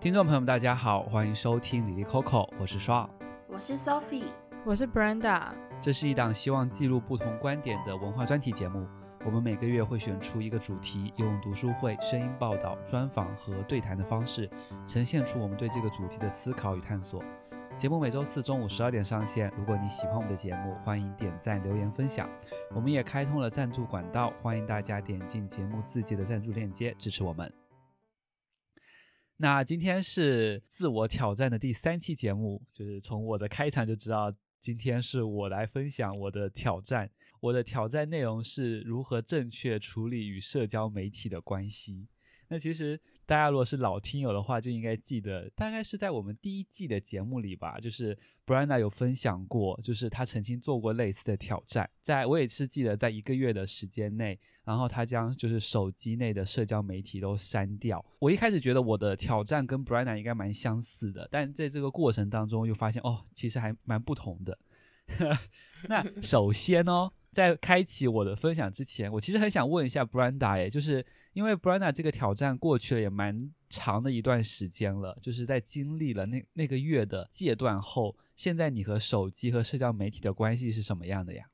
听众朋友们，大家好，欢迎收听李丽 Coco，我是双，我是 Sophie，我是 Brenda。这是一档希望记录不同观点的文化专题节目。我们每个月会选出一个主题，用读书会、声音报道、专访和对谈的方式，呈现出我们对这个主题的思考与探索。节目每周四中午十二点上线。如果你喜欢我们的节目，欢迎点赞、留言、分享。我们也开通了赞助管道，欢迎大家点进节目自己的赞助链接支持我们。那今天是自我挑战的第三期节目，就是从我的开场就知道，今天是我来分享我的挑战。我的挑战内容是如何正确处理与社交媒体的关系。那其实大家如果是老听友的话，就应该记得，大概是在我们第一季的节目里吧，就是 Brenda 有分享过，就是他曾经做过类似的挑战。在我也是记得，在一个月的时间内，然后他将就是手机内的社交媒体都删掉。我一开始觉得我的挑战跟 Brenda 应该蛮相似的，但在这个过程当中又发现哦，其实还蛮不同的。那首先哦。在开启我的分享之前，我其实很想问一下 Brenda，哎，就是因为 Brenda 这个挑战过去了也蛮长的一段时间了，就是在经历了那那个月的戒断后，现在你和手机和社交媒体的关系是什么样的呀？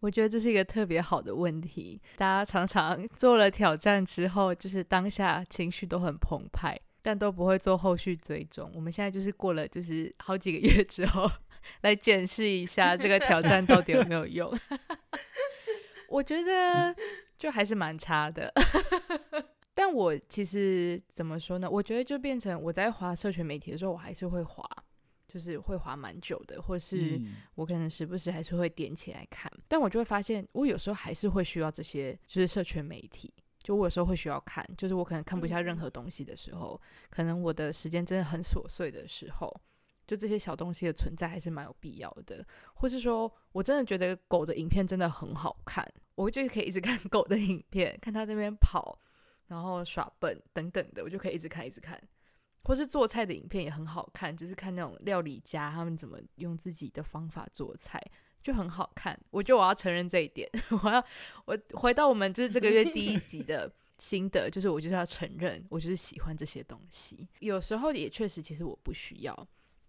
我觉得这是一个特别好的问题。大家常常 做了挑战之后，就是当下情绪都很澎湃，但都不会做后续追踪。我们现在就是过了就是好几个月之后。来检视一下这个挑战到底有没有用？我觉得就还是蛮差的。但我其实怎么说呢？我觉得就变成我在滑社群媒体的时候，我还是会滑，就是会滑蛮久的，或是我可能时不时还是会点起来看。但我就会发现，我有时候还是会需要这些，就是社群媒体。就我有时候会需要看，就是我可能看不下任何东西的时候，可能我的时间真的很琐碎的时候。就这些小东西的存在还是蛮有必要的，或是说我真的觉得狗的影片真的很好看，我就可以一直看 狗的影片，看它这边跑，然后耍笨等等的，我就可以一直看一直看。或是做菜的影片也很好看，就是看那种料理家他们怎么用自己的方法做菜，就很好看。我觉得我要承认这一点，我要我回到我们就是这个月第一集的心得，就是我就是要承认，我就是喜欢这些东西。有时候也确实，其实我不需要。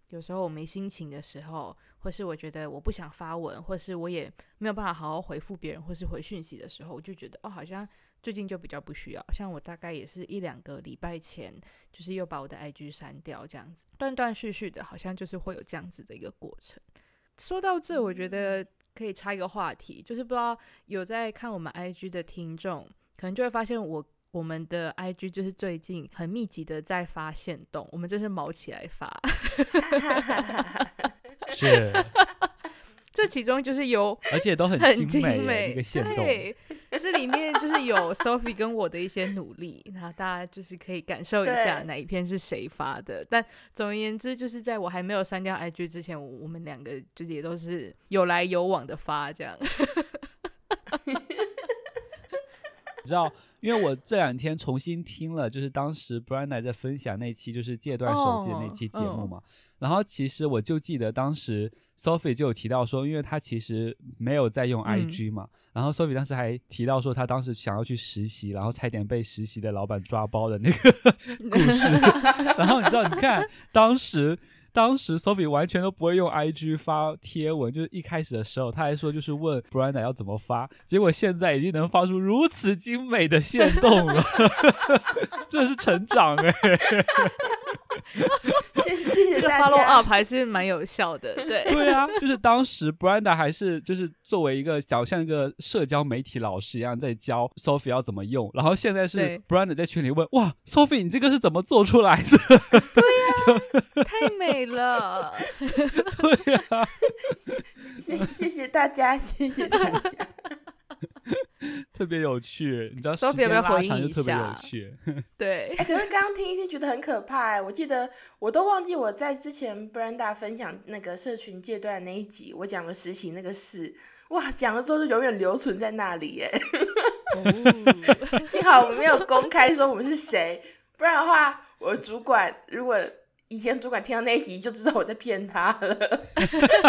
有时候我没心情的时候，或是我觉得我不想发文，或是我也没有办法好好回复别人，或是回讯息的时候，我就觉得哦，好像最近就比较不需要。像我大概也是一两个礼拜前，就是又把我的 IG 删掉，这样子断断续续的，好像就是会有这样子的一个过程。说到这，我觉得可以插一个话题，就是不知道有在看我们 IG 的听众，可能就会发现我。我们的 IG 就是最近很密集的在发现动，我们这是毛起来发，是，这其中就是有，而且都很精美，一个线动，对，这里面就是有 Sophie 跟我的一些努力，然后大家就是可以感受一下哪一篇是谁发的。但总而言之，就是在我还没有删掉 IG 之前，我们两个就是也都是有来有往的发这样。你知道，因为我这两天重新听了，就是当时 Brenda 在分享那期就是戒断手机的那期节目嘛，oh, oh. 然后其实我就记得当时 Sophie 就有提到说，因为她其实没有在用 IG 嘛，嗯、然后 Sophie 当时还提到说，她当时想要去实习，然后差点被实习的老板抓包的那个 故事，然后你知道，你看当时。当时 Sophie 完全都不会用 IG 发贴文，就是一开始的时候，他还说就是问 Brenda 要怎么发，结果现在已经能发出如此精美的线动了，这是成长哎、欸！谢谢谢谢这个 follow up 还是蛮有效的，对对啊，就是当时 Brenda 还是就是作为一个小像一个社交媒体老师一样在教 Sophie 要怎么用，然后现在是 Brenda 在群里问哇 Sophie 你这个是怎么做出来的？对呀、啊，太美了，对呀、啊，谢谢谢谢大家，谢谢大家。特别有趣，你知道时间拉长就特别有趣。对，哎、欸，可是刚刚听一听觉得很可怕哎，我记得我都忘记我在之前 Brenda 分享那个社群戒断那一集，我讲了实习那个事，哇，讲了之后就永远留存在那里哎。幸好我们没有公开说我们是谁，不然的话，我主管如果以前主管听到那一集就知道我在骗他了。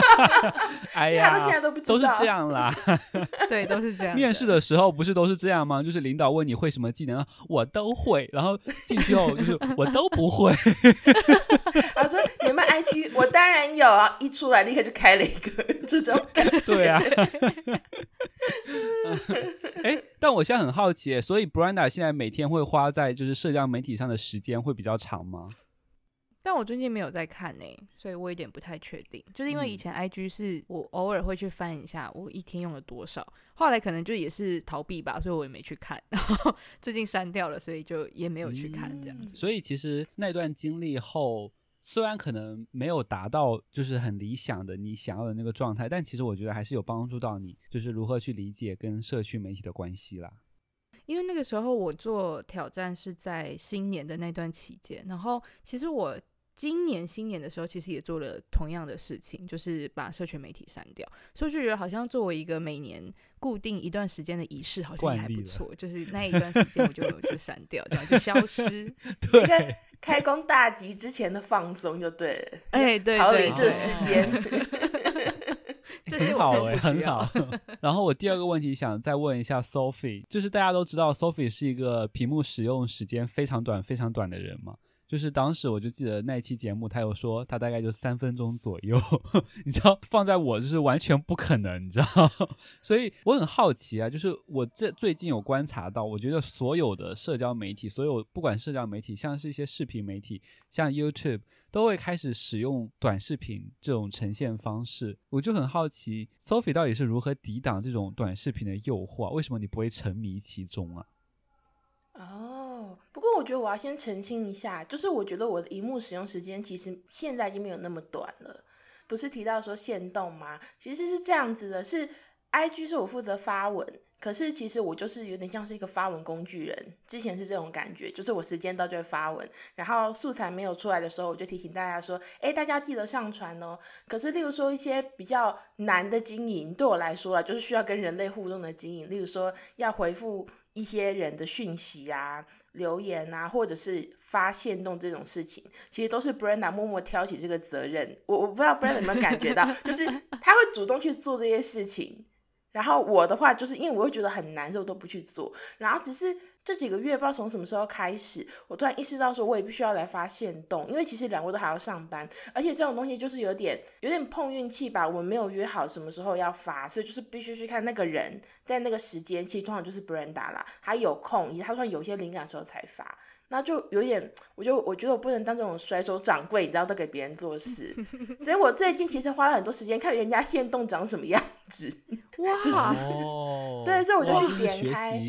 哎呀，他到现在都不知道，都是这样啦。对，都是这样。面试的时候不是都是这样吗？就是领导问你会什么技能，我都会，然后进去后就是我都不会。他说你有没有 IG？我当然有啊，一出来立刻就开了一个，就这种感觉。对啊。哎，但我现在很好奇，所以 Brenda 现在每天会花在就是社交媒体上的时间会比较长吗？但我最近没有在看呢、欸，所以我有点不太确定。就是因为以前 IG 是我偶尔会去翻一下，我一天用了多少，后来可能就也是逃避吧，所以我也没去看。然后最近删掉了，所以就也没有去看这样子。嗯、所以其实那段经历后，虽然可能没有达到就是很理想的你想要的那个状态，但其实我觉得还是有帮助到你，就是如何去理解跟社区媒体的关系啦。因为那个时候我做挑战是在新年的那段期间，然后其实我今年新年的时候其实也做了同样的事情，就是把社群媒体删掉，所以就觉得好像作为一个每年固定一段时间的仪式，好像也还不错。就是那一段时间我就 就删掉，这样就消失。对，开工大吉之前的放松就对了。哎，对，逃离这时 间。很好哎、欸，很好。然后我第二个问题想再问一下 Sophie，就是大家都知道 Sophie 是一个屏幕使用时间非常短、非常短的人嘛？就是当时我就记得那一期节目，他有说他大概就三分钟左右，你知道，放在我就是完全不可能，你知道。所以我很好奇啊，就是我这最近有观察到，我觉得所有的社交媒体，所有不管社交媒体，像是一些视频媒体，像 YouTube。都会开始使用短视频这种呈现方式，我就很好奇，Sophie 到底是如何抵挡这种短视频的诱惑？为什么你不会沉迷其中啊？哦，不过我觉得我要先澄清一下，就是我觉得我的荧幕使用时间其实现在已经没有那么短了。不是提到说限动吗？其实是这样子的，是 IG 是我负责发文。可是其实我就是有点像是一个发文工具人，之前是这种感觉，就是我时间到就会发文，然后素材没有出来的时候，我就提醒大家说，诶，大家记得上传哦。可是例如说一些比较难的经营，对我来说啦，就是需要跟人类互动的经营，例如说要回复一些人的讯息啊、留言啊，或者是发现动这种事情，其实都是 Brenda 默默挑起这个责任。我我不知道 Brenda 有没有感觉到，就是他会主动去做这些事情。然后我的话就是因为我会觉得很难受，都不去做。然后只是这几个月不知道从什么时候开始，我突然意识到说，我也必须要来发现动，因为其实两个都还要上班，而且这种东西就是有点有点碰运气吧。我们没有约好什么时候要发，所以就是必须去看那个人在那个时间，其实通常就是 Brenda 啦，他有空，以及他突然有些灵感的时候才发。那就有点，我就我觉得我不能当这种甩手掌柜，你知道都给别人做事。所以我最近其实花了很多时间看人家现动长什么样子。哇，就是哦，对，所以我就去点开。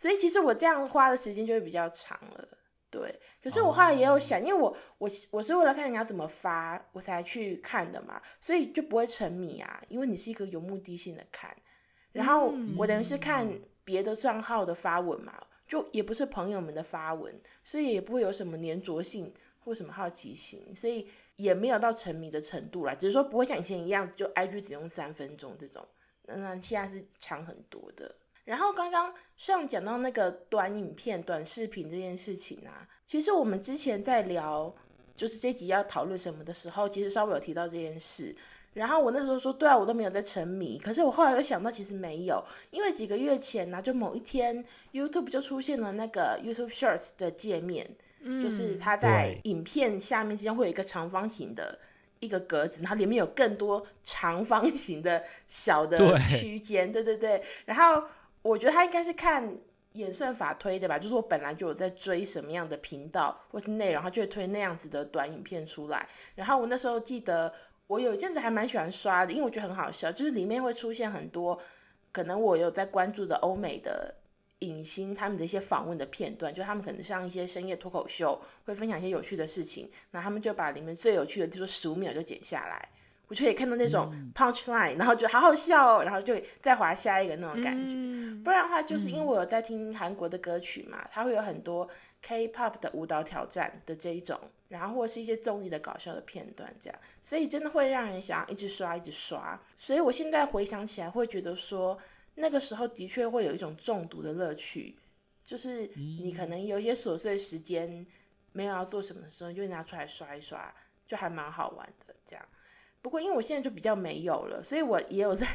所以其实我这样花的时间就会比较长了。对，可是我后来也有想，因为我我我是为了看人家怎么发，我才去看的嘛，所以就不会沉迷啊。因为你是一个有目的性的看，然后我等于是看别的账号的发文嘛。就也不是朋友们的发文，所以也不会有什么黏着性或什么好奇心，所以也没有到沉迷的程度啦。只是说不会像以前一样，就 IG 只用三分钟这种，那那现在是强很多的。然后刚刚上讲到那个短影片、短视频这件事情啊，其实我们之前在聊，就是这集要讨论什么的时候，其实稍微有提到这件事。然后我那时候说，对啊，我都没有在沉迷。可是我后来又想到，其实没有，因为几个月前呢、啊，就某一天 YouTube 就出现了那个 YouTube Shorts 的界面，嗯、就是它在影片下面之间会有一个长方形的一个格子，然后里面有更多长方形的小的区间，对，对对对。然后我觉得他应该是看演算法推的吧，就是我本来就有在追什么样的频道或是内容，他就会推那样子的短影片出来。然后我那时候记得。我有一阵子还蛮喜欢刷的，因为我觉得很好笑，就是里面会出现很多可能我有在关注的欧美的影星他们的一些访问的片段，就他们可能上一些深夜脱口秀，会分享一些有趣的事情，那他们就把里面最有趣的，就说十五秒就剪下来，我就可以看到那种 punch line，然后就好好笑哦，然后就再滑下一个那种感觉。不然的话，就是因为我有在听韩国的歌曲嘛，它会有很多 K-pop 的舞蹈挑战的这一种。然后或是一些综艺的搞笑的片段，这样，所以真的会让人想要一直刷，一直刷。所以我现在回想起来，会觉得说，那个时候的确会有一种中毒的乐趣，就是你可能有一些琐碎时间，没有要做什么的时候，就拿出来刷一刷，就还蛮好玩的这样。不过因为我现在就比较没有了，所以我也有在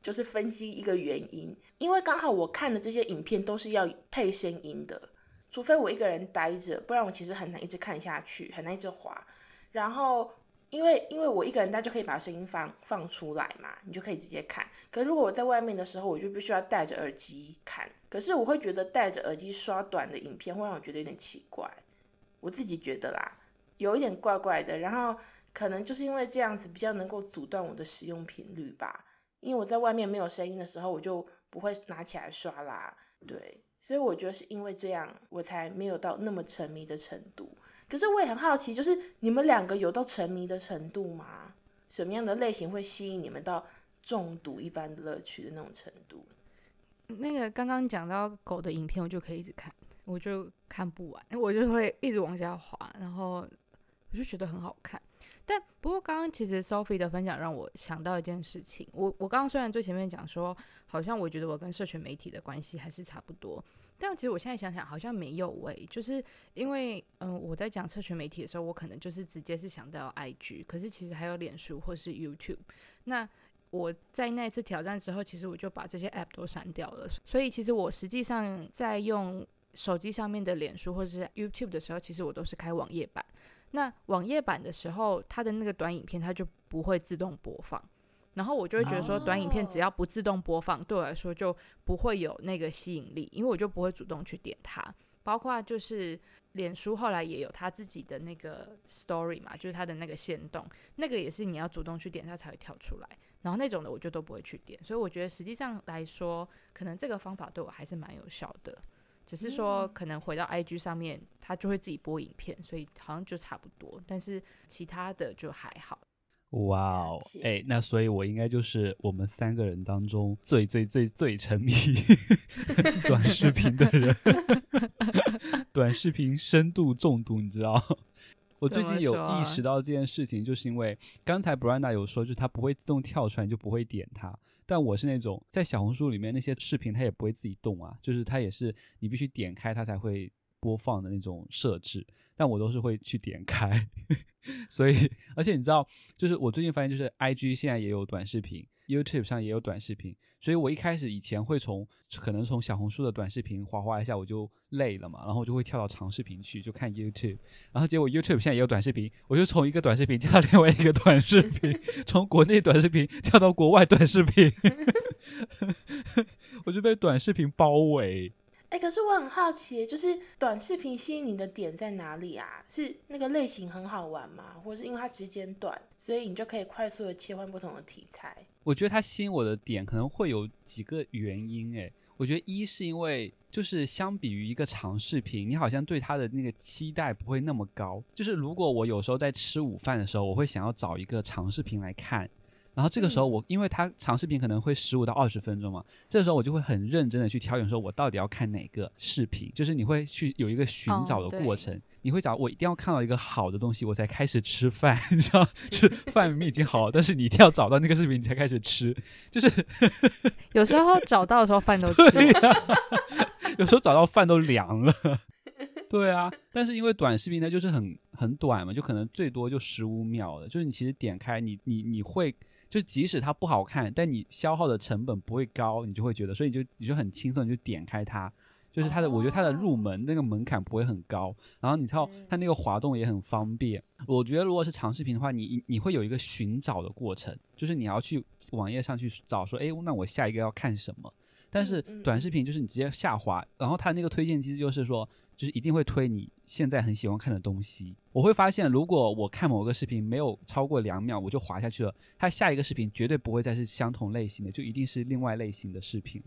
就是分析一个原因，因为刚好我看的这些影片都是要配声音的，除非我一个人待着，不然我其实很难一直看下去，很难一直滑。然后因为因为我一个人待就可以把声音放放出来嘛，你就可以直接看。可是如果我在外面的时候，我就必须要戴着耳机看。可是我会觉得戴着耳机刷短的影片会让我觉得有点奇怪，我自己觉得啦，有一点怪怪的。然后。可能就是因为这样子比较能够阻断我的使用频率吧，因为我在外面没有声音的时候，我就不会拿起来刷啦。对，所以我觉得是因为这样，我才没有到那么沉迷的程度。可是我也很好奇，就是你们两个有到沉迷的程度吗？什么样的类型会吸引你们到中毒一般的乐趣的那种程度？那个刚刚讲到狗的影片，我就可以一直看，我就看不完，我就会一直往下滑，然后我就觉得很好看。但不过，刚刚其实 Sophie 的分享让我想到一件事情。我我刚刚虽然最前面讲说，好像我觉得我跟社群媒体的关系还是差不多，但其实我现在想想，好像没有诶、就是因为，嗯，我在讲社群媒体的时候，我可能就是直接是想到 IG，可是其实还有脸书或是 YouTube。那我在那一次挑战之后，其实我就把这些 App 都删掉了。所以其实我实际上在用手机上面的脸书或是 YouTube 的时候，其实我都是开网页版。那网页版的时候，它的那个短影片它就不会自动播放，然后我就会觉得说，短影片只要不自动播放，对我来说就不会有那个吸引力，因为我就不会主动去点它。包括就是脸书后来也有它自己的那个 story 嘛，就是它的那个线动，那个也是你要主动去点它才会跳出来，然后那种的我就都不会去点。所以我觉得实际上来说，可能这个方法对我还是蛮有效的。只是说，可能回到 IG 上面，他就会自己播影片，所以好像就差不多。但是其他的就还好。哇哦，哎，那所以我应该就是我们三个人当中最最最最沉迷 短视频的人，短视频深度中毒，你知道？我最近有意识到这件事情，就是因为刚才 Brenda 有说，就是它不会自动跳出来，你就不会点它。但我是那种在小红书里面那些视频，它也不会自己动啊，就是它也是你必须点开它才会播放的那种设置。但我都是会去点开，所以而且你知道，就是我最近发现，就是 IG 现在也有短视频，YouTube 上也有短视频。所以我一开始以前会从可能从小红书的短视频滑滑一下我就累了嘛，然后我就会跳到长视频去就看 YouTube，然后结果 YouTube 现在也有短视频，我就从一个短视频跳到另外一个短视频，从国内短视频跳到国外短视频，我就被短视频包围。哎、欸，可是我很好奇，就是短视频吸引你的点在哪里啊？是那个类型很好玩吗？或者是因为它时间短，所以你就可以快速的切换不同的题材？我觉得他吸引我的点可能会有几个原因。诶，我觉得一是因为就是相比于一个长视频，你好像对他的那个期待不会那么高。就是如果我有时候在吃午饭的时候，我会想要找一个长视频来看。然后这个时候我，我因为它长视频可能会十五到二十分钟嘛，这个时候我就会很认真的去挑选，说我到底要看哪个视频，就是你会去有一个寻找的过程，哦、你会找我一定要看到一个好的东西，我才开始吃饭，你知道，就是饭明明已经好了，但是你一定要找到那个视频，你才开始吃，就是 有时候找到的时候饭都吃了，有时候找到饭都凉了，对啊，但是因为短视频它就是很很短嘛，就可能最多就十五秒的，就是你其实点开你你你会。就即使它不好看，但你消耗的成本不会高，你就会觉得，所以你就你就很轻松，你就点开它，就是它的，我觉得它的入门那个门槛不会很高，然后你知道它那个滑动也很方便。我觉得如果是长视频的话，你你会有一个寻找的过程，就是你要去网页上去找说，哎，那我下一个要看什么？但是短视频就是你直接下滑，然后它那个推荐机制就是说。就是一定会推你现在很喜欢看的东西。我会发现，如果我看某个视频没有超过两秒，我就滑下去了，它下一个视频绝对不会再是相同类型的，就一定是另外类型的视频。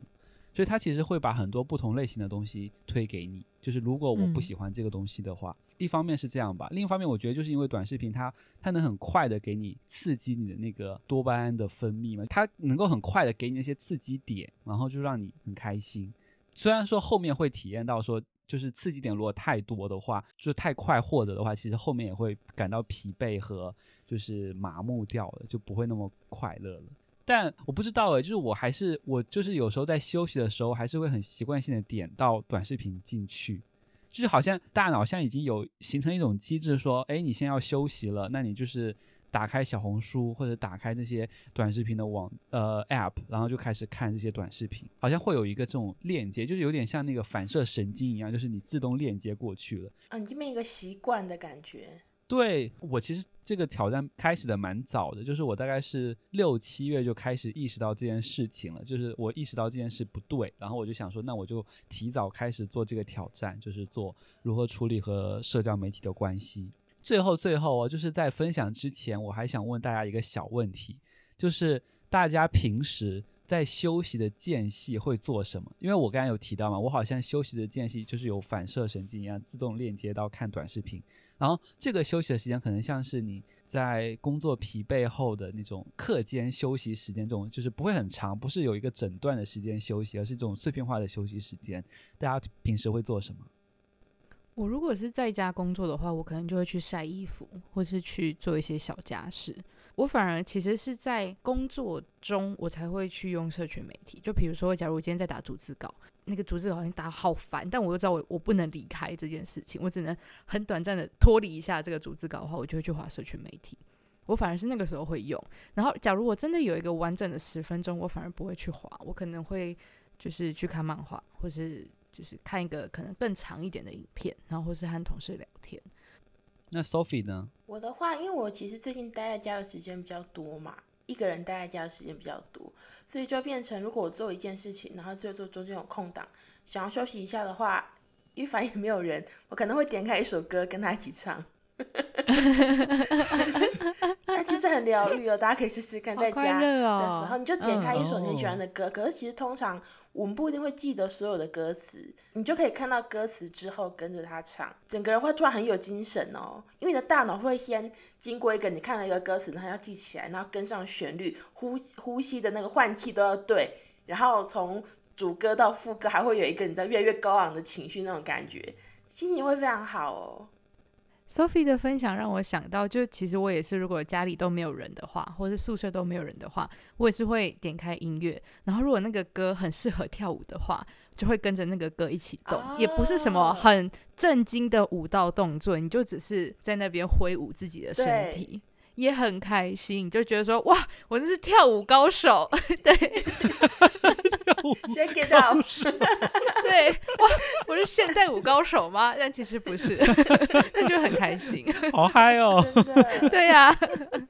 所以它其实会把很多不同类型的东西推给你。就是如果我不喜欢这个东西的话，嗯、一方面是这样吧，另一方面我觉得就是因为短视频它它能很快的给你刺激你的那个多巴胺的分泌嘛，它能够很快的给你那些刺激点，然后就让你很开心。虽然说后面会体验到说。就是刺激点如果太多的话，就太快获得的话，其实后面也会感到疲惫和就是麻木掉了，就不会那么快乐了。但我不知道诶，就是我还是我就是有时候在休息的时候，还是会很习惯性的点到短视频进去。就是好像大脑现在已经有形成一种机制，说，哎，你先要休息了，那你就是打开小红书或者打开这些短视频的网呃 app，然后就开始看这些短视频，好像会有一个这种链接，就是有点像那个反射神经一样，就是你自动链接过去了。啊，你这边一个习惯的感觉。对，我其实这个挑战开始的蛮早的，就是我大概是六七月就开始意识到这件事情了，就是我意识到这件事不对，然后我就想说，那我就提早开始做这个挑战，就是做如何处理和社交媒体的关系。最后，最后啊，就是在分享之前，我还想问大家一个小问题，就是大家平时在休息的间隙会做什么？因为我刚才有提到嘛，我好像休息的间隙就是有反射神经一样，自动链接到看短视频。然后这个休息的时间可能像是你在工作疲惫后的那种课间休息时间，这种就是不会很长，不是有一个整段的时间休息，而是这种碎片化的休息时间。大家平时会做什么？我如果是在家工作的话，我可能就会去晒衣服，或是去做一些小家事。我反而其实是在工作中，我才会去用社群媒体。就比如说，假如我今天在打逐字稿，那个逐字稿好像打好烦，但我又知道我我不能离开这件事情，我只能很短暂的脱离一下这个逐字稿的话，我就会去划社群媒体。我反而是那个时候会用。然后，假如我真的有一个完整的十分钟，我反而不会去划，我可能会就是去看漫画，或是就是看一个可能更长一点的影片，然后或是和同事聊天。那 Sophie 呢？我的话，因为我其实最近待在家的时间比较多嘛，一个人待在家的时间比较多，所以就变成如果我做一件事情，然后最后做中间有空档，想要休息一下的话，因为反正也没有人，我可能会点开一首歌跟他一起唱。那 其实很疗愈哦，大家可以试试看，在家的时候，你就点开一首你很喜欢的歌。可是其实通常我们不一定会记得所有的歌词，你就可以看到歌词之后跟着他唱，整个人会突然很有精神哦。因为你的大脑会先经过一个你看了一个歌词，然后要记起来，然后跟上旋律，呼呼吸的那个换气都要对，然后从主歌到副歌还会有一个你知道越来越高昂的情绪那种感觉，心情会非常好哦。Sophie 的分享让我想到，就其实我也是，如果家里都没有人的话，或者宿舍都没有人的话，我也是会点开音乐，然后如果那个歌很适合跳舞的话，就会跟着那个歌一起动，也不是什么很震惊的舞蹈动作，你就只是在那边挥舞自己的身体，也很开心，就觉得说哇，我就是跳舞高手，对。先 get out，对，哇，我是现代舞高手吗？但其实不是，那就很开心，好嗨哦，对呀、啊，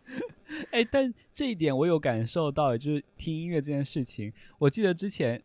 哎、欸，但这一点我有感受到，就是听音乐这件事情，我记得之前，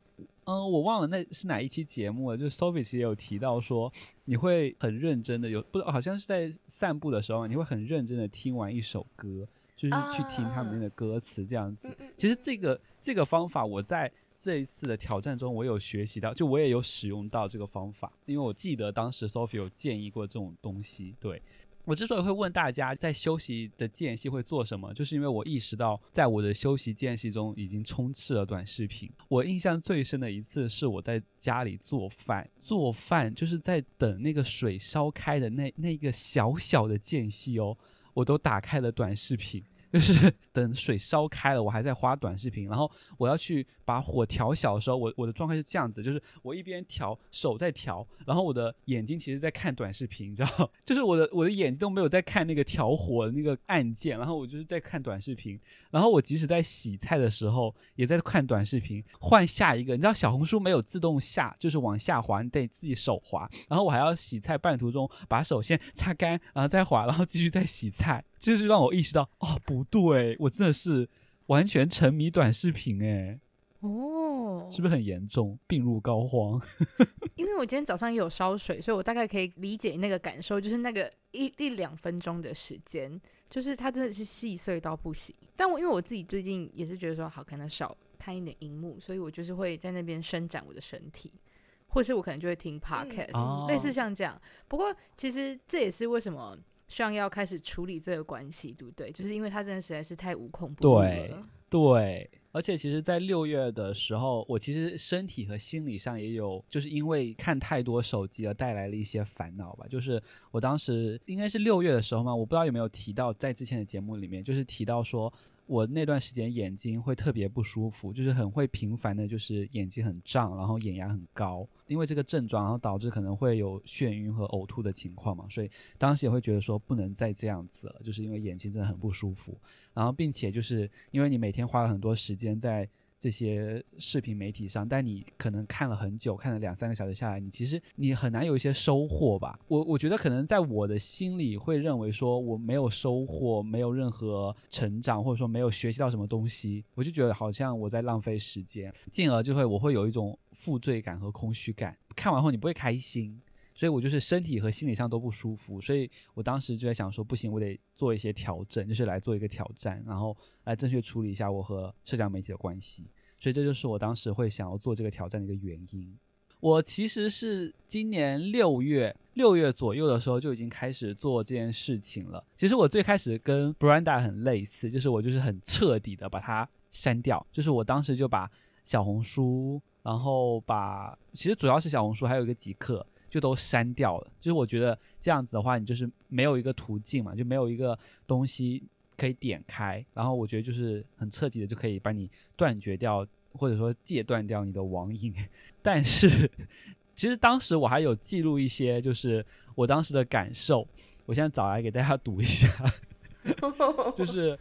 嗯，我忘了那是哪一期节目了，就是 Sophie 其实也有提到说，你会很认真的有，不，好像是在散步的时候，你会很认真的听完一首歌，就是去听他们的歌词这样子。其实这个这个方法我在。这一次的挑战中，我有学习到，就我也有使用到这个方法，因为我记得当时 Sophie 有建议过这种东西。对，我之所以会问大家在休息的间隙会做什么，就是因为我意识到，在我的休息间隙中已经充斥了短视频。我印象最深的一次是我在家里做饭，做饭就是在等那个水烧开的那那个小小的间隙哦，我都打开了短视频。就是 等水烧开了，我还在滑短视频，然后我要去把火调小的时候，我我的状态是这样子，就是我一边调手在调，然后我的眼睛其实在看短视频，你知道，就是我的我的眼睛都没有在看那个调火的那个按键，然后我就是在看短视频，然后我即使在洗菜的时候也在看短视频，换下一个，你知道小红书没有自动下，就是往下滑，你得自己手滑，然后我还要洗菜半途中把手先擦干，然后再滑，然后继续再洗菜。这就是让我意识到，哦，不对，我真的是完全沉迷短视频，哎，哦，是不是很严重，病入膏肓？因为我今天早上也有烧水，所以我大概可以理解那个感受，就是那个一一两分钟的时间，就是它真的是细碎到不行。但我因为我自己最近也是觉得说，好，可能少看一点荧幕，所以我就是会在那边伸展我的身体，或是我可能就会听 podcast，嗯，类似像这样。不过其实这也是为什么。需要开始处理这个关系，对不对？就是因为他真的实在是太无孔不入了。对，对，而且其实，在六月的时候，我其实身体和心理上也有，就是因为看太多手机而带来了一些烦恼吧。就是我当时应该是六月的时候嘛，我不知道有没有提到在之前的节目里面，就是提到说。我那段时间眼睛会特别不舒服，就是很会频繁的，就是眼睛很胀，然后眼压很高，因为这个症状，然后导致可能会有眩晕和呕吐的情况嘛，所以当时也会觉得说不能再这样子了，就是因为眼睛真的很不舒服，然后并且就是因为你每天花了很多时间在。这些视频媒体上，但你可能看了很久，看了两三个小时下来，你其实你很难有一些收获吧。我我觉得可能在我的心里会认为说我没有收获，没有任何成长，或者说没有学习到什么东西，我就觉得好像我在浪费时间，进而就会我会有一种负罪感和空虚感。看完后你不会开心。所以我就是身体和心理上都不舒服，所以我当时就在想说，不行，我得做一些调整，就是来做一个挑战，然后来正确处理一下我和社交媒体的关系。所以这就是我当时会想要做这个挑战的一个原因。我其实是今年六月六月左右的时候就已经开始做这件事情了。其实我最开始跟 Brenda 很类似，就是我就是很彻底的把它删掉，就是我当时就把小红书，然后把其实主要是小红书，还有一个极客。就都删掉了，就是我觉得这样子的话，你就是没有一个途径嘛，就没有一个东西可以点开，然后我觉得就是很彻底的就可以把你断绝掉，或者说戒断掉你的网瘾。但是其实当时我还有记录一些，就是我当时的感受，我现在找来给大家读一下，就是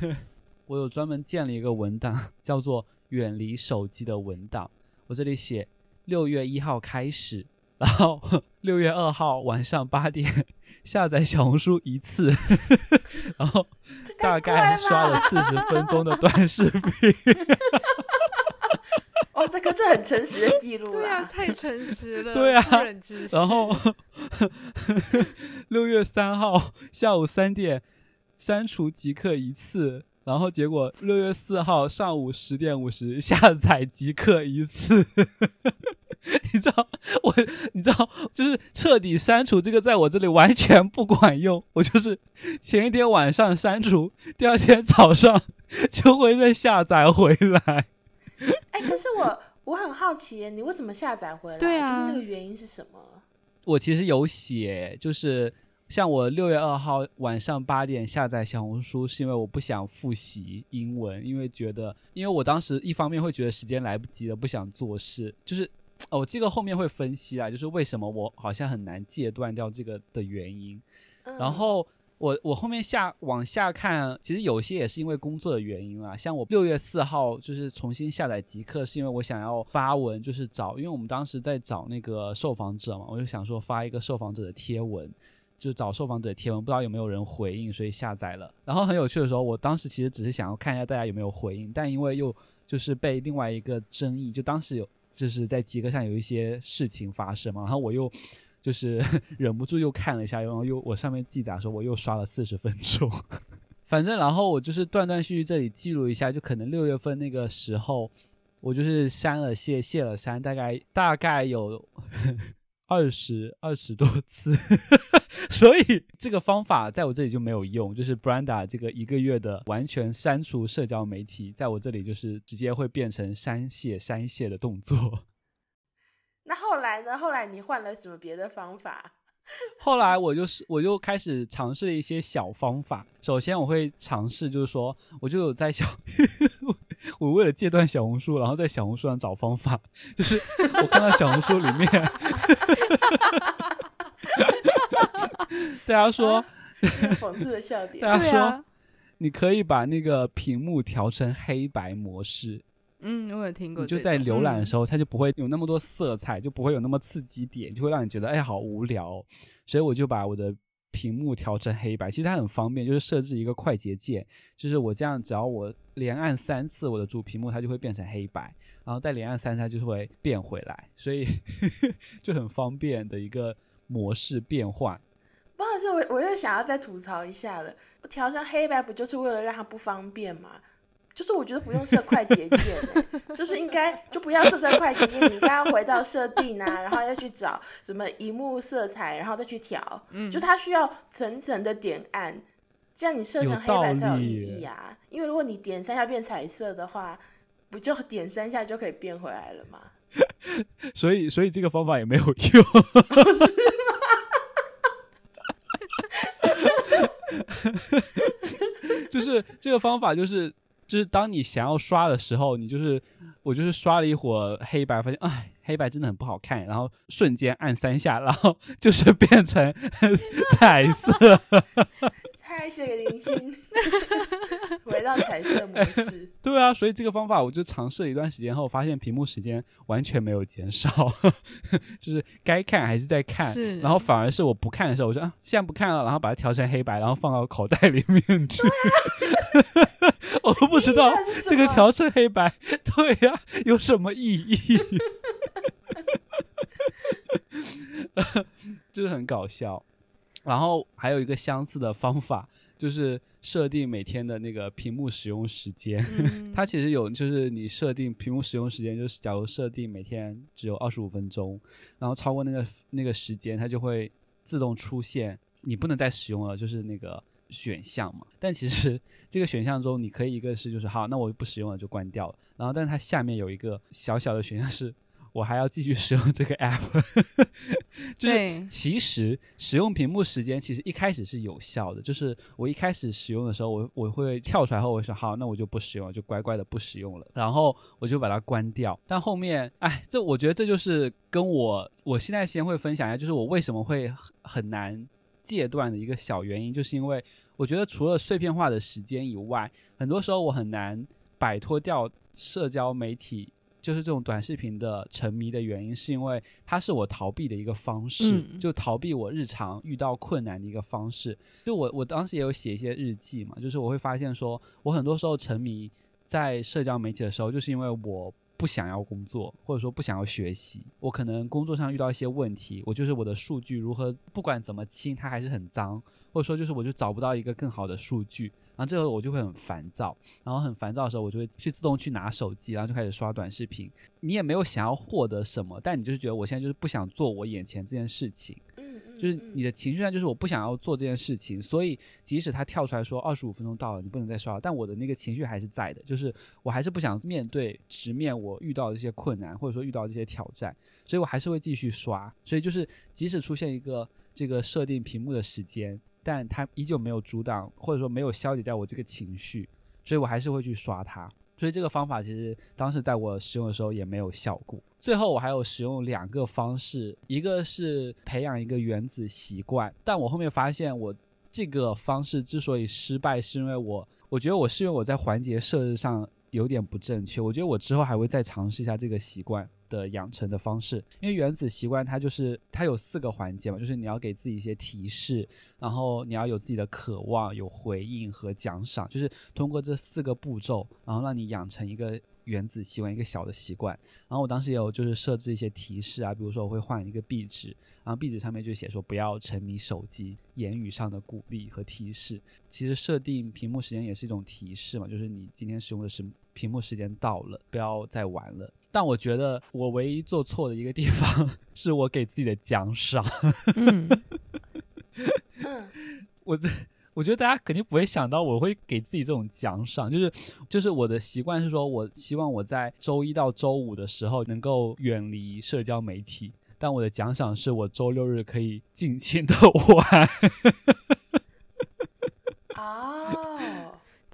我有专门建了一个文档，叫做“远离手机的文档”，我这里写六月一号开始。然后 六月二号晚上八点下载小红书一次，然后大概刷了四十分钟的短视频。哦，这个这很诚实的记录，对啊，太诚实了，对啊。然后六月三号下午三点删除即刻一次，然后结果六月四号上午十点五十下载即刻一次。你知道我，你知道，就是彻底删除这个，在我这里完全不管用。我就是前一天晚上删除，第二天早上就会再下载回来。哎、欸，可是我我很好奇，你为什么下载回来？对啊，就是那个原因是什么？我其实有写，就是像我六月二号晚上八点下载小红书，是因为我不想复习英文，因为觉得，因为我当时一方面会觉得时间来不及了，不想做事，就是。哦，这个后面会分析啊，就是为什么我好像很难戒断掉这个的原因。嗯、然后我我后面下往下看，其实有些也是因为工作的原因啦。像我六月四号就是重新下载极客，是因为我想要发文，就是找，因为我们当时在找那个受访者嘛，我就想说发一个受访者的贴文，就找受访者贴文，不知道有没有人回应，所以下载了。然后很有趣的时候，我当时其实只是想要看一下大家有没有回应，但因为又就是被另外一个争议，就当时有。就是在极客上有一些事情发生嘛，然后我又就是 忍不住又看了一下，然后又我上面记载说我又刷了四十分钟，反正然后我就是断断续续这里记录一下，就可能六月份那个时候我就是删了卸卸了删，大概大概有。二十二十多次，所以这个方法在我这里就没有用。就是 Brenda 这个一个月的完全删除社交媒体，在我这里就是直接会变成删卸删卸的动作。那后来呢？后来你换了什么别的方法？后来我就是，我就开始尝试了一些小方法。首先我会尝试，就是说，我就有在小，我为了戒断小红书，然后在小红书上找方法。就是我看到小红书里面，大家说，啊、讽刺的笑点。大家说，你可以把那个屏幕调成黑白模式。嗯，我有听过。就在浏览的时候，它就不会有那么多色彩，就不会有那么刺激点，就会让你觉得哎，好无聊。所以我就把我的屏幕调成黑白，其实它很方便，就是设置一个快捷键，就是我这样只要我连按三次我的主屏幕，它就会变成黑白，然后再连按三次它就会变回来，所以 就很方便的一个模式变换。不好意思，我我又想要再吐槽一下了，我调成黑白不就是为了让它不方便吗？就是我觉得不用设快捷键，是不是应该就不要设这快捷键？你应该要回到设定啊，然后再去找什么荧幕色彩，然后再去调。嗯，就它需要层层的点按，这样你设成黑白才有意义啊。因为如果你点三下变彩色的话，不就点三下就可以变回来了吗？所以，所以这个方法也没有用。是吗？就是这个方法就是。就是当你想要刷的时候，你就是我就是刷了一会黑白，发现哎，黑白真的很不好看，然后瞬间按三下，然后就是变成 彩色。太谢给零星，回到彩色模式。对啊，所以这个方法我就尝试了一段时间后，发现屏幕时间完全没有减少，就是该看还是在看，然后反而是我不看的时候，我说啊，现在不看了，然后把它调成黑白，然后放到口袋里面去。我都不知道这个调成黑白，对呀、啊，有什么意义？就是很搞笑。然后还有一个相似的方法，就是设定每天的那个屏幕使用时间。嗯、它其实有，就是你设定屏幕使用时间，就是假如设定每天只有二十五分钟，然后超过那个那个时间，它就会自动出现你不能再使用了，就是那个选项嘛。但其实这个选项中，你可以一个是就是好，那我不使用了就关掉了。然后，但是它下面有一个小小的选项是。我还要继续 使用这个 app，就是其实使用屏幕时间其实一开始是有效的，就是我一开始使用的时候，我我会跳出来后，我说好，那我就不使用了，就乖乖的不使用了，然后我就把它关掉。但后面，哎，这我觉得这就是跟我我现在先会分享一下，就是我为什么会很很难戒断的一个小原因，就是因为我觉得除了碎片化的时间以外，很多时候我很难摆脱掉社交媒体。就是这种短视频的沉迷的原因，是因为它是我逃避的一个方式，嗯、就逃避我日常遇到困难的一个方式。就我我当时也有写一些日记嘛，就是我会发现说，我很多时候沉迷在社交媒体的时候，就是因为我不想要工作，或者说不想要学习。我可能工作上遇到一些问题，我就是我的数据如何不管怎么清，它还是很脏，或者说就是我就找不到一个更好的数据。然后这个我就会很烦躁，然后很烦躁的时候，我就会去自动去拿手机，然后就开始刷短视频。你也没有想要获得什么，但你就是觉得我现在就是不想做我眼前这件事情。嗯嗯。就是你的情绪上就是我不想要做这件事情，所以即使他跳出来说二十五分钟到了，你不能再刷了，但我的那个情绪还是在的，就是我还是不想面对直面我遇到的这些困难，或者说遇到这些挑战，所以我还是会继续刷。所以就是即使出现一个这个设定屏幕的时间。但它依旧没有阻挡，或者说没有消解掉我这个情绪，所以我还是会去刷它。所以这个方法其实当时在我使用的时候也没有效果。最后我还有使用两个方式，一个是培养一个原子习惯，但我后面发现我这个方式之所以失败，是因为我我觉得我是因为我在环节设置上有点不正确。我觉得我之后还会再尝试一下这个习惯的养成的方式，因为原子习惯它就是它有四个环节嘛，就是你要给自己一些提示，然后你要有自己的渴望、有回应和奖赏，就是通过这四个步骤，然后让你养成一个原子习惯，一个小的习惯。然后我当时也有就是设置一些提示啊，比如说我会换一个壁纸，然后壁纸上面就写说不要沉迷手机，言语上的鼓励和提示。其实设定屏幕时间也是一种提示嘛，就是你今天使用的是屏幕时间到了，不要再玩了。但我觉得我唯一做错的一个地方，是我给自己的奖赏。嗯，我这我觉得大家肯定不会想到我会给自己这种奖赏，就是就是我的习惯是说，我希望我在周一到周五的时候能够远离社交媒体，但我的奖赏是我周六日可以尽情的玩。哦。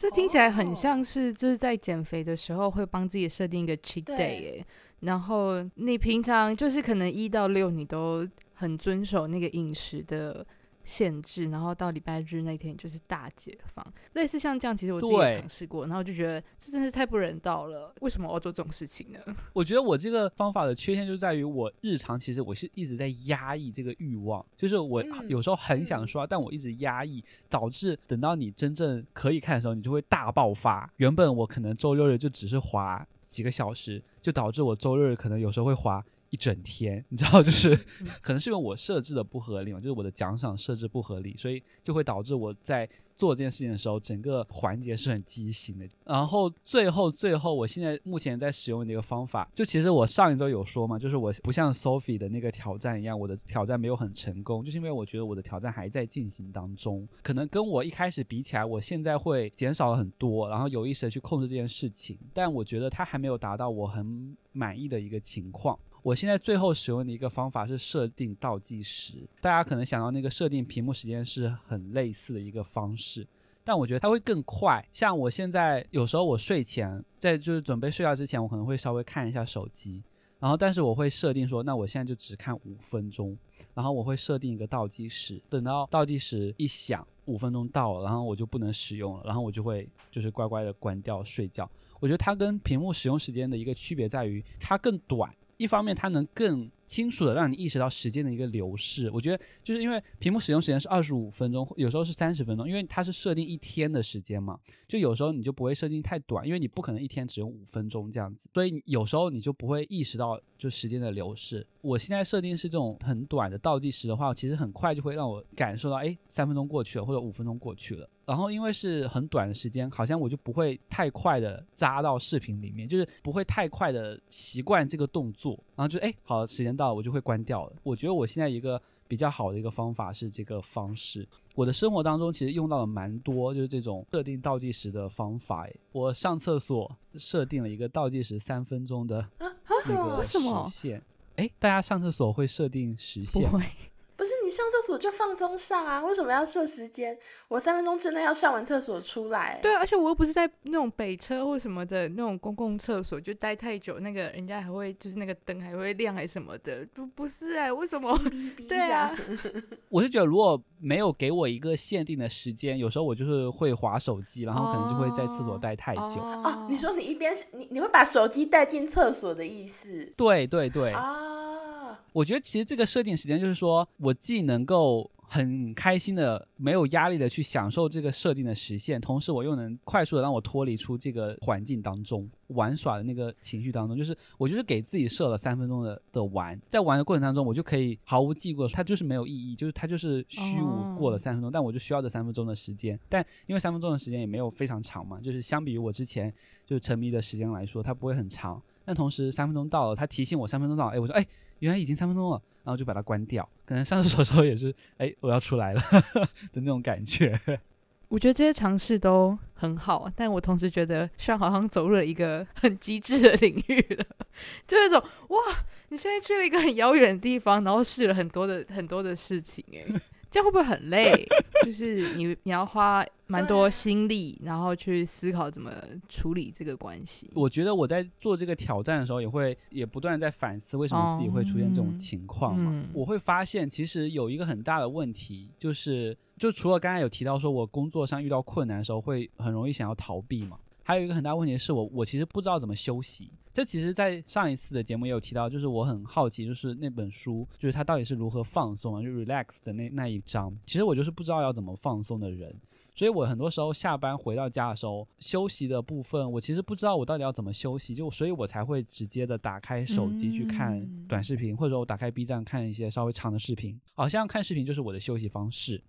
这听起来很像是就是在减肥的时候会帮自己设定一个 cheat day 耶，然后你平常就是可能一到六你都很遵守那个饮食的限制，然后到礼拜日那天就是大解放，类似像这样，其实我自己也尝试过，然后就觉得这真是太不人道了。为什么我要做这种事情呢？我觉得我这个方法的缺陷就在于我日常其实我是一直在压抑这个欲望，就是我有时候很想刷，但我一直压抑，导致等到你真正可以看的时候，你就会大爆发。原本我可能周六日就只是滑几个小时，就导致我周日可能有时候会滑。一整天，你知道，就是 可能是因为我设置的不合理嘛，就是我的奖赏设置不合理，所以就会导致我在做这件事情的时候，整个环节是很畸形的。然后最后最后，我现在目前在使用的一个方法，就其实我上一周有说嘛，就是我不像 Sophie 的那个挑战一样，我的挑战没有很成功，就是因为我觉得我的挑战还在进行当中，可能跟我一开始比起来，我现在会减少了很多，然后有意识的去控制这件事情，但我觉得它还没有达到我很满意的一个情况。我现在最后使用的一个方法是设定倒计时，大家可能想到那个设定屏幕时间是很类似的一个方式，但我觉得它会更快。像我现在有时候我睡前在就是准备睡觉之前，我可能会稍微看一下手机，然后但是我会设定说，那我现在就只看五分钟，然后我会设定一个倒计时，等到倒计时一响，五分钟到了，然后我就不能使用了，然后我就会就是乖乖的关掉睡觉。我觉得它跟屏幕使用时间的一个区别在于，它更短。一方面，它能更清楚的让你意识到时间的一个流逝。我觉得，就是因为屏幕使用时间是二十五分钟，有时候是三十分钟，因为它是设定一天的时间嘛。就有时候你就不会设定太短，因为你不可能一天只用五分钟这样子，所以有时候你就不会意识到就时间的流逝。我现在设定是这种很短的倒计时的话，其实很快就会让我感受到，哎，三分钟过去了，或者五分钟过去了。然后因为是很短的时间，好像我就不会太快的扎到视频里面，就是不会太快的习惯这个动作，然后就哎，好，时间到了，我就会关掉了。我觉得我现在一个比较好的一个方法是这个方式。我的生活当中其实用到了蛮多，就是这种设定倒计时的方法。我上厕所设定了一个倒计时三分钟的那个时限。哎，大家上厕所会设定时限？你上厕所就放松上啊，为什么要设时间？我三分钟之内要上完厕所出来。对，而且我又不是在那种北车或什么的那种公共厕所，就待太久，那个人家还会就是那个灯还会亮还什么的，不不是哎、欸，为什么？对啊，我是觉得如果没有给我一个限定的时间，有时候我就是会划手机，然后可能就会在厕所待太久。哦，哦，你说你一边你你会把手机带进厕所的意思？对对对。啊。我觉得其实这个设定时间就是说，我既能够很开心的、没有压力的去享受这个设定的实现，同时我又能快速的让我脱离出这个环境当中玩耍的那个情绪当中。就是我就是给自己设了三分钟的的玩，在玩的过程当中，我就可以毫无记过，它就是没有意义，就是它就是虚无过了三分钟，但我就需要这三分钟的时间。但因为三分钟的时间也没有非常长嘛，就是相比于我之前就是沉迷的时间来说，它不会很长。但同时三分钟到了，它提醒我三分钟到了，哎，我说哎。原来已经三分钟了，然后就把它关掉。可能上厕所的时候也是，哎，我要出来了 的那种感觉。我觉得这些尝试都很好，但我同时觉得，虽然好像走入了一个很机智的领域了，就那种哇，你现在去了一个很遥远的地方，然后试了很多的很多的事情，哎。这样会不会很累？就是你你要花蛮多心力，然后去思考怎么处理这个关系。我觉得我在做这个挑战的时候，也会也不断在反思为什么自己会出现这种情况嘛。嗯、我会发现，其实有一个很大的问题，就是就除了刚才有提到说我工作上遇到困难的时候会很容易想要逃避嘛，还有一个很大问题是我我其实不知道怎么休息。这其实，在上一次的节目也有提到，就是我很好奇，就是那本书，就是它到底是如何放松啊，就 relax 的那那一章。其实我就是不知道要怎么放松的人，所以我很多时候下班回到家的时候，休息的部分，我其实不知道我到底要怎么休息，就所以我才会直接的打开手机去看短视频，或者说我打开 B 站看一些稍微长的视频，好像看视频就是我的休息方式。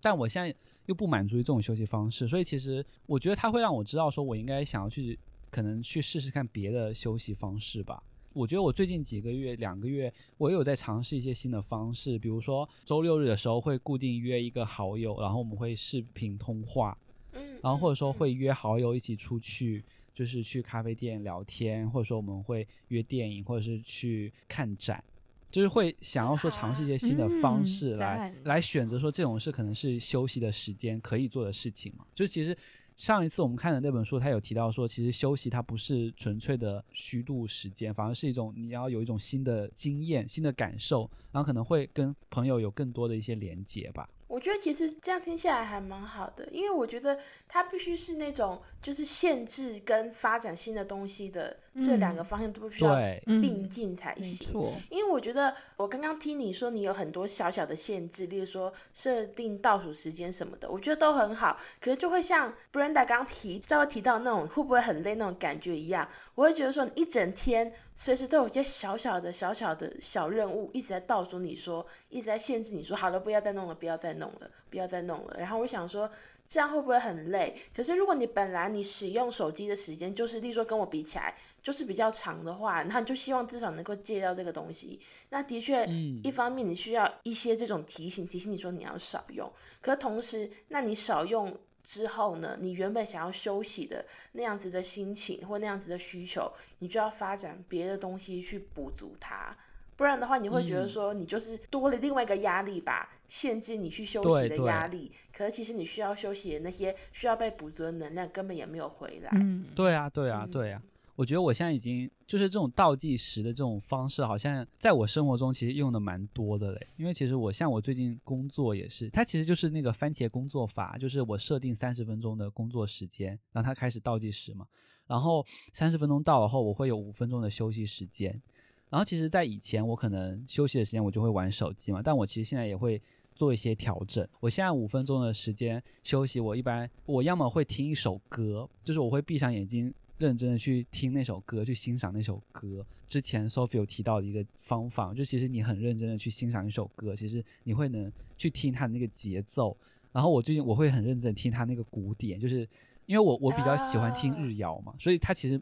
但我现在又不满足于这种休息方式，所以其实我觉得它会让我知道，说我应该想要去。可能去试试看别的休息方式吧。我觉得我最近几个月、两个月，我也有在尝试一些新的方式，比如说周六日的时候会固定约一个好友，然后我们会视频通话，嗯然后或者说会约好友一起出去，就是去咖啡店聊天，或者说我们会约电影，或者是去看展，就是会想要说尝试一些新的方式来来选择说这种是可能是休息的时间可以做的事情嘛，就其实。上一次我们看的那本书，他有提到说，其实休息它不是纯粹的虚度时间，反而是一种你要有一种新的经验、新的感受，然后可能会跟朋友有更多的一些连接吧。我觉得其实这样听下来还蛮好的，因为我觉得它必须是那种就是限制跟发展新的东西的这两个方向都必须要并进才行。嗯、因为我觉得我刚刚听你说你有很多小小的限制，例如说设定倒数时间什么的，我觉得都很好。可是就会像 Brenda 刚刚提稍微提到那种会不会很累那种感觉一样，我会觉得说你一整天随时都有一些小小的小小的小任务一直在倒数，你说一直在限制你说好了，不要再弄了，不要再。弄了，不要再弄了。然后我想说，这样会不会很累？可是如果你本来你使用手机的时间就是，例如说跟我比起来，就是比较长的话，那你就希望至少能够戒掉这个东西。那的确，一方面你需要一些这种提醒，提醒你说你要少用。可同时，那你少用之后呢，你原本想要休息的那样子的心情或那样子的需求，你就要发展别的东西去补足它。不然的话你会觉得说你就是多了另外一个压力吧，嗯、限制你去休息的压力。可是其实你需要休息的那些需要被补足的能量根本也没有回来。嗯，对啊，对啊，对啊。我觉得我现在已经就是这种倒计时的这种方式，好像在我生活中其实用的蛮多的嘞。因为其实我像我最近工作也是，它其实就是那个番茄工作法，就是我设定三十分钟的工作时间，让它开始倒计时嘛。然后三十分钟到了后，我会有五分钟的休息时间。然后其实，在以前我可能休息的时间我就会玩手机嘛，但我其实现在也会做一些调整。我现在五分钟的时间休息，我一般我要么会听一首歌，就是我会闭上眼睛。认真的去听那首歌，去欣赏那首歌。之前 Sophie 有提到的一个方法，就其实你很认真的去欣赏一首歌，其实你会能去听它的那个节奏。然后我最近我会很认真的听它那个鼓点，就是因为我我比较喜欢听日谣嘛，所以它其实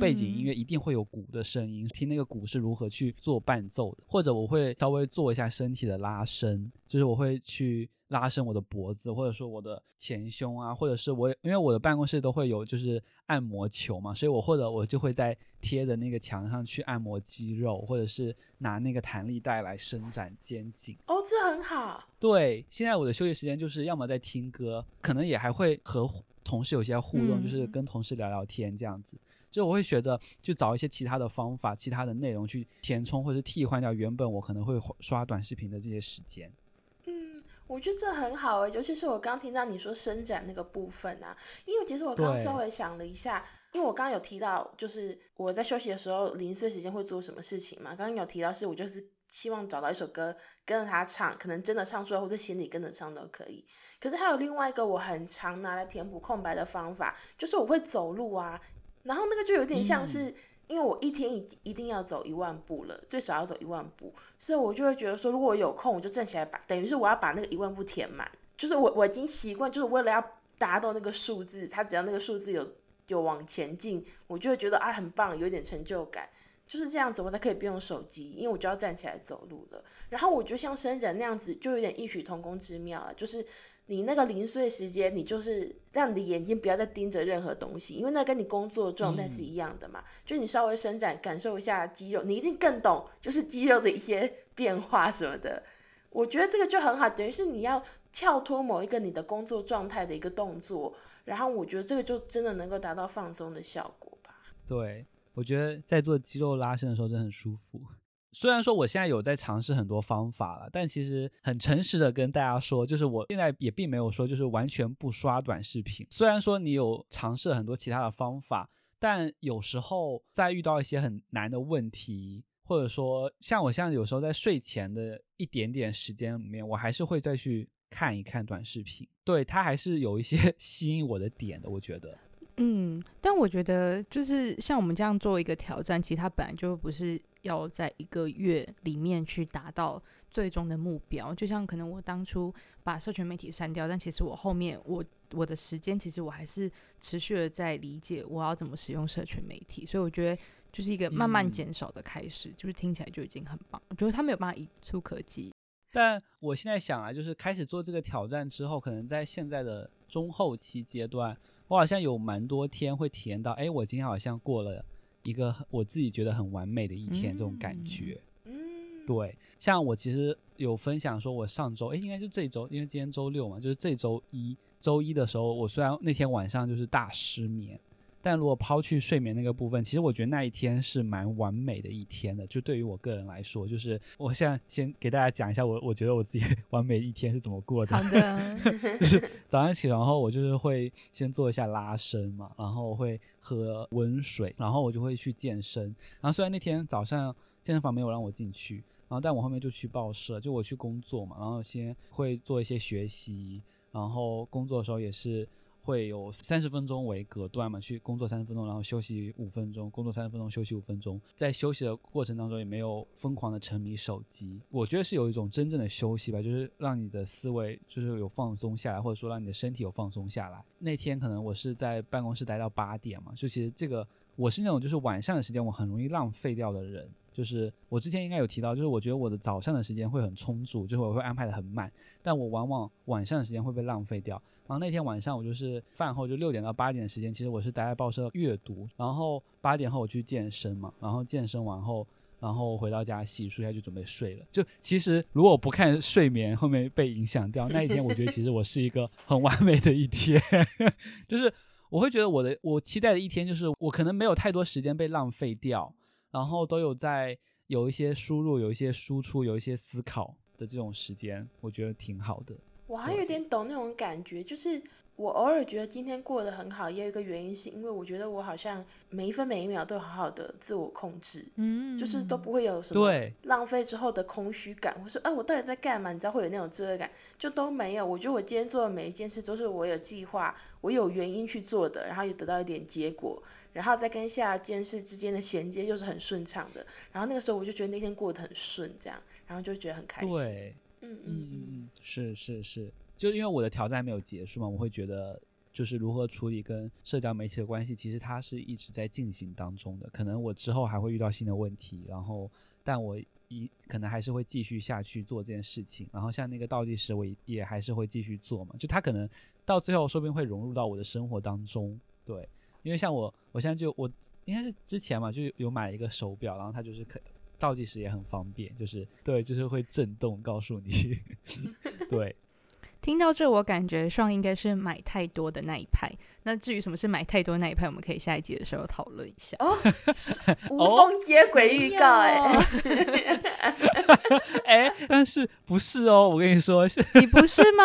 背景音乐一定会有鼓的声音，听那个鼓是如何去做伴奏的。或者我会稍微做一下身体的拉伸，就是我会去。拉伸我的脖子，或者说我的前胸啊，或者是我，因为我的办公室都会有就是按摩球嘛，所以我或者我就会在贴着那个墙上去按摩肌肉，或者是拿那个弹力带来伸展肩颈。哦，这很好。对，现在我的休息时间就是要么在听歌，可能也还会和同事有些互动，嗯、就是跟同事聊聊天这样子。就我会觉得，就找一些其他的方法、其他的内容去填充，或者替换掉原本我可能会刷短视频的这些时间。我觉得这很好诶，尤其是我刚听到你说伸展那个部分啊，因为其实我刚刚稍微想了一下，因为我刚刚有提到，就是我在休息的时候零碎时间会做什么事情嘛。刚刚有提到是我就是希望找到一首歌跟着他唱，可能真的唱出来或者心里跟着唱都可以。可是还有另外一个我很常拿来填补空白的方法，就是我会走路啊，然后那个就有点像是。嗯因为我一天一一定要走一万步了，最少要走一万步，所以我就会觉得说，如果有空，我就站起来把，等于是我要把那个一万步填满。就是我我已经习惯，就是为了要达到那个数字，它只要那个数字有有往前进，我就会觉得啊很棒，有点成就感。就是这样子，我才可以不用手机，因为我就要站起来走路了。然后我就像伸展那样子，就有点异曲同工之妙了，就是。你那个零碎时间，你就是让你的眼睛不要再盯着任何东西，因为那跟你工作状态是一样的嘛。嗯、就你稍微伸展，感受一下肌肉，你一定更懂，就是肌肉的一些变化什么的。我觉得这个就很好，等于是你要跳脱某一个你的工作状态的一个动作，然后我觉得这个就真的能够达到放松的效果吧。对，我觉得在做肌肉拉伸的时候真的很舒服。虽然说我现在有在尝试很多方法了，但其实很诚实的跟大家说，就是我现在也并没有说就是完全不刷短视频。虽然说你有尝试很多其他的方法，但有时候在遇到一些很难的问题，或者说像我现在有时候在睡前的一点点时间里面，我还是会再去看一看短视频。对，它还是有一些 吸引我的点的，我觉得。嗯，但我觉得就是像我们这样做一个挑战，其实它本来就不是要在一个月里面去达到最终的目标。就像可能我当初把社群媒体删掉，但其实我后面我我的时间其实我还是持续的在理解我要怎么使用社群媒体。所以我觉得就是一个慢慢减少的开始，嗯、就是听起来就已经很棒。我觉得他没有办法一触可及。但我现在想啊，就是开始做这个挑战之后，可能在现在的中后期阶段。我好像有蛮多天会体验到，哎，我今天好像过了一个我自己觉得很完美的一天，这种感觉。嗯，对，像我其实有分享说，我上周，哎，应该就这周，因为今天周六嘛，就是这周一，周一的时候，我虽然那天晚上就是大失眠。但如果抛去睡眠那个部分，其实我觉得那一天是蛮完美的一天的。就对于我个人来说，就是我现在先给大家讲一下我我觉得我自己 完美一天是怎么过的。好的，就是早上起床后，我就是会先做一下拉伸嘛，然后会喝温水，然后我就会去健身。然后虽然那天早上健身房没有让我进去，然后但我后面就去报社，就我去工作嘛，然后先会做一些学习，然后工作的时候也是。会有三十分钟为隔断嘛，去工作三十分钟，然后休息五分钟，工作三十分钟，休息五分钟。在休息的过程当中，也没有疯狂的沉迷手机。我觉得是有一种真正的休息吧，就是让你的思维就是有放松下来，或者说让你的身体有放松下来。那天可能我是在办公室待到八点嘛，就其实这个我是那种就是晚上的时间我很容易浪费掉的人。就是我之前应该有提到，就是我觉得我的早上的时间会很充足，就是我会安排得很满，但我往往晚上的时间会被浪费掉。然后那天晚上我就是饭后就六点到八点的时间，其实我是待在报社阅读，然后八点后我去健身嘛，然后健身完后，然后回到家洗漱一下就准备睡了。就其实如果不看睡眠后面被影响掉那一天，我觉得其实我是一个很完美的一天。就是我会觉得我的我期待的一天就是我可能没有太多时间被浪费掉，然后都有在有一些输入、有一些输出、有一些思考的这种时间，我觉得挺好的。我还有点懂那种感觉，就是。我偶尔觉得今天过得很好，也有一个原因是因为我觉得我好像每一分每一秒都好好的自我控制，嗯，就是都不会有什么浪费之后的空虚感，或是哎，我到底在干嘛？你知道会有那种罪恶感，就都没有。我觉得我今天做的每一件事都是我有计划，我有原因去做的，然后也得到一点结果，然后再跟下一件事之间的衔接就是很顺畅的。然后那个时候我就觉得那天过得很顺，这样，然后就觉得很开心。对，嗯嗯嗯，是是是。就因为我的挑战没有结束嘛，我会觉得就是如何处理跟社交媒体的关系，其实它是一直在进行当中的。可能我之后还会遇到新的问题，然后但我一可能还是会继续下去做这件事情。然后像那个倒计时，我也还是会继续做嘛。就它可能到最后说不定会融入到我的生活当中。对，因为像我，我现在就我应该是之前嘛，就有买了一个手表，然后它就是可倒计时也很方便，就是对，就是会震动告诉你，对。听到这，我感觉上应该是买太多的那一派。那至于什么是买太多那一派，我们可以下一集的时候讨论一下。哦，无缝接轨预告哎，哎，但是不是哦？我跟你说，你不是吗？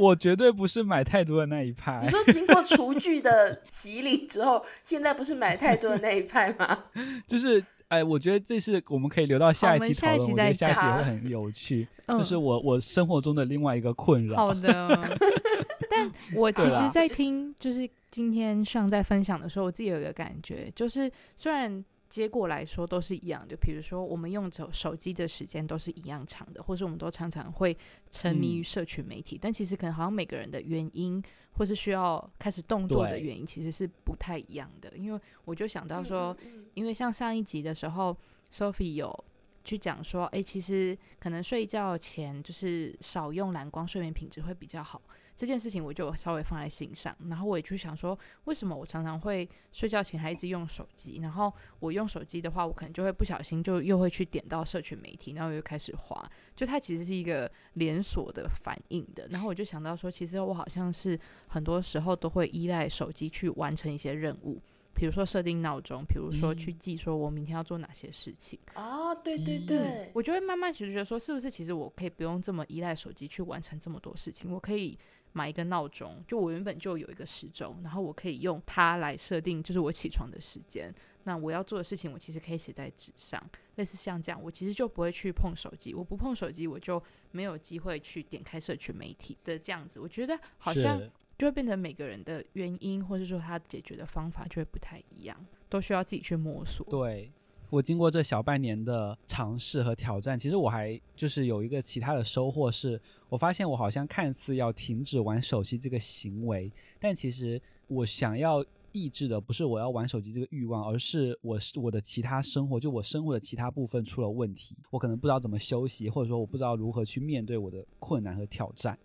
我绝对不是买太多的那一派。你说经过厨具的洗礼之后，现在不是买太多的那一派吗？就是。哎，我觉得这是我们可以留到下一期讨论，我，我觉得下一期也会很有趣。嗯、就是我我生活中的另外一个困扰。好的，但我其实，在听就是今天上在分享的时候，我自己有一个感觉，就是虽然结果来说都是一样的，比如说我们用手手机的时间都是一样长的，或是我们都常常会沉迷于社群媒体，嗯、但其实可能好像每个人的原因。或是需要开始动作的原因，其实是不太一样的。因为我就想到说，因为像上一集的时候，Sophie 有去讲说，诶，其实可能睡觉前就是少用蓝光，睡眠品质会比较好。这件事情我就稍微放在心上，然后我也去想说，为什么我常常会睡觉前还一直用手机？然后我用手机的话，我可能就会不小心就又会去点到社群媒体，然后又开始滑，就它其实是一个连锁的反应的。然后我就想到说，其实我好像是很多时候都会依赖手机去完成一些任务，比如说设定闹钟，比如说去记说我明天要做哪些事情。啊、嗯，对对对、嗯，我就会慢慢其实觉得说，是不是其实我可以不用这么依赖手机去完成这么多事情，我可以。买一个闹钟，就我原本就有一个时钟，然后我可以用它来设定，就是我起床的时间。那我要做的事情，我其实可以写在纸上，类似像这样，我其实就不会去碰手机。我不碰手机，我就没有机会去点开社群媒体的这样子。我觉得好像就会变成每个人的原因，或者说他解决的方法就会不太一样，都需要自己去摸索。对。我经过这小半年的尝试和挑战，其实我还就是有一个其他的收获，是我发现我好像看似要停止玩手机这个行为，但其实我想要抑制的不是我要玩手机这个欲望，而是我是我的其他生活，就我生活的其他部分出了问题，我可能不知道怎么休息，或者说我不知道如何去面对我的困难和挑战。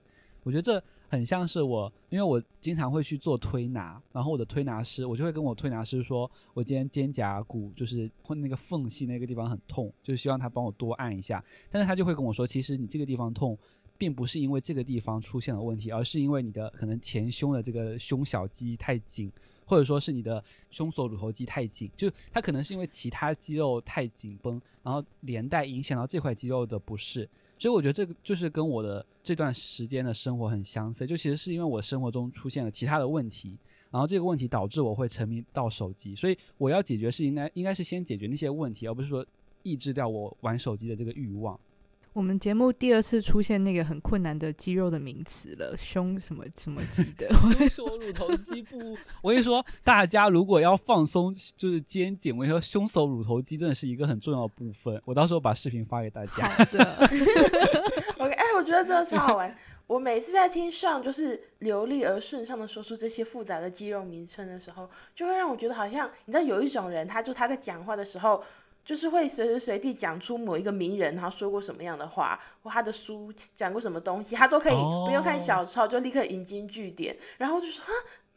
我觉得这很像是我，因为我经常会去做推拿，然后我的推拿师，我就会跟我推拿师说，我今天肩胛骨就是那个缝隙那个地方很痛，就希望他帮我多按一下。但是他就会跟我说，其实你这个地方痛，并不是因为这个地方出现了问题，而是因为你的可能前胸的这个胸小肌太紧，或者说是你的胸锁乳头肌太紧，就它可能是因为其他肌肉太紧绷，然后连带影响到这块肌肉的不适。所以我觉得这个就是跟我的这段时间的生活很相似，就其实是因为我生活中出现了其他的问题，然后这个问题导致我会沉迷到手机，所以我要解决是应该应该是先解决那些问题，而不是说抑制掉我玩手机的这个欲望。我们节目第二次出现那个很困难的肌肉的名词了，胸什么什么肌的，胸锁乳头肌部。我跟你说，大家如果要放松，就是肩颈，我跟你说，胸锁乳头肌真的是一个很重要的部分。我到时候把视频发给大家。好的。OK，哎，我觉得真的超好玩。我每次在听上就是流利而顺畅的说出这些复杂的肌肉名称的时候，就会让我觉得好像，你知道，有一种人，他就他在讲话的时候。就是会随时随地讲出某一个名人，他说过什么样的话，或他的书讲过什么东西，他都可以不用看小抄就立刻引经据典，然后就说啊，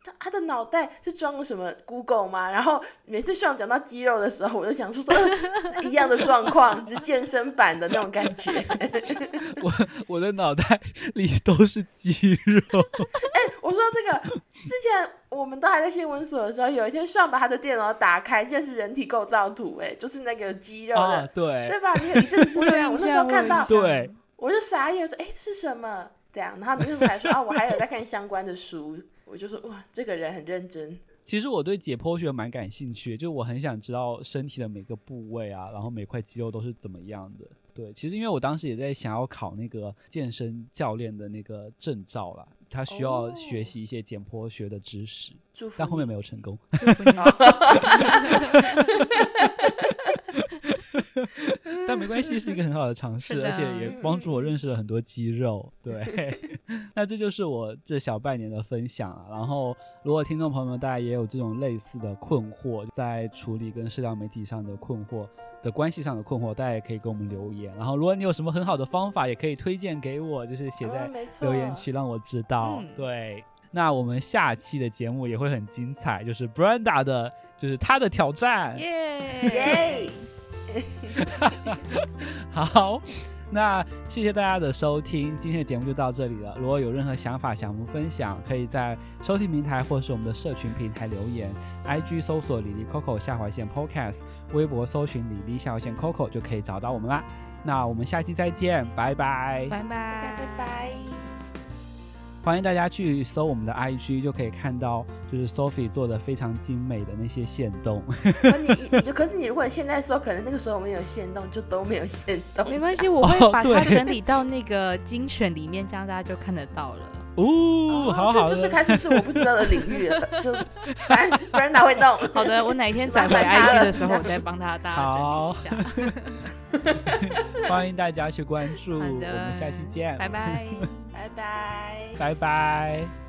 他他的脑袋是装了什么 Google 吗？然后每次上讲到肌肉的时候，我就想说说一样的状况，就是健身版的那种感觉。我我的脑袋里都是肌肉。哎、欸，我说这个之前我们都还在新闻所的时候，有一天上把他的电脑打开，竟然是人体构造图，哎，就是那个肌肉的，啊、对对吧？你有一阵子这样，我那时候看到，对，我就傻眼，说哎、欸、是什么？这样，然后那时候还说啊，我还有在看相关的书，我就说哇，这个人很认真。其实我对解剖学蛮感兴趣，就我很想知道身体的每个部位啊，然后每块肌肉都是怎么样的。对，其实因为我当时也在想要考那个健身教练的那个证照啦，他需要学习一些解剖学的知识，哦、但后面没有成功。但没关系，是一个很好的尝试，而且也帮助我认识了很多肌肉。对，那这就是我这小半年的分享啊。然后，如果听众朋友们大家也有这种类似的困惑，在处理跟社交媒体上的困惑的关系上的困惑，大家也可以给我们留言。然后，如果你有什么很好的方法，也可以推荐给我，就是写在留言区让我知道。对，那我们下期的节目也会很精彩，就是 Brenda 的，就是她的挑战。耶耶！好，那谢谢大家的收听，今天的节目就到这里了。如果有任何想法想我们分享，可以在收听平台或是我们的社群平台留言，IG 搜索李黎 Coco 下划线 Podcast，微博搜寻李黎下划线 Coco 就可以找到我们啦。那我们下期再见，拜拜，拜拜，大家拜拜。欢迎大家去搜我们的 IG，就可以看到就是 Sophie 做的非常精美的那些线动。你你可是你如果现在搜，可能那个时候没有线动，就都没有线动。没关系，我会把它整理到那个精选里面，这样大家就看得到了。哦，好好，这就是开始是我不知道的领域了，就反正不然他会弄。好的，我哪一天载回 IG 的时候，我再帮他大家整理一下。欢迎大家去关注，我们下期见，拜拜。拜拜，拜拜。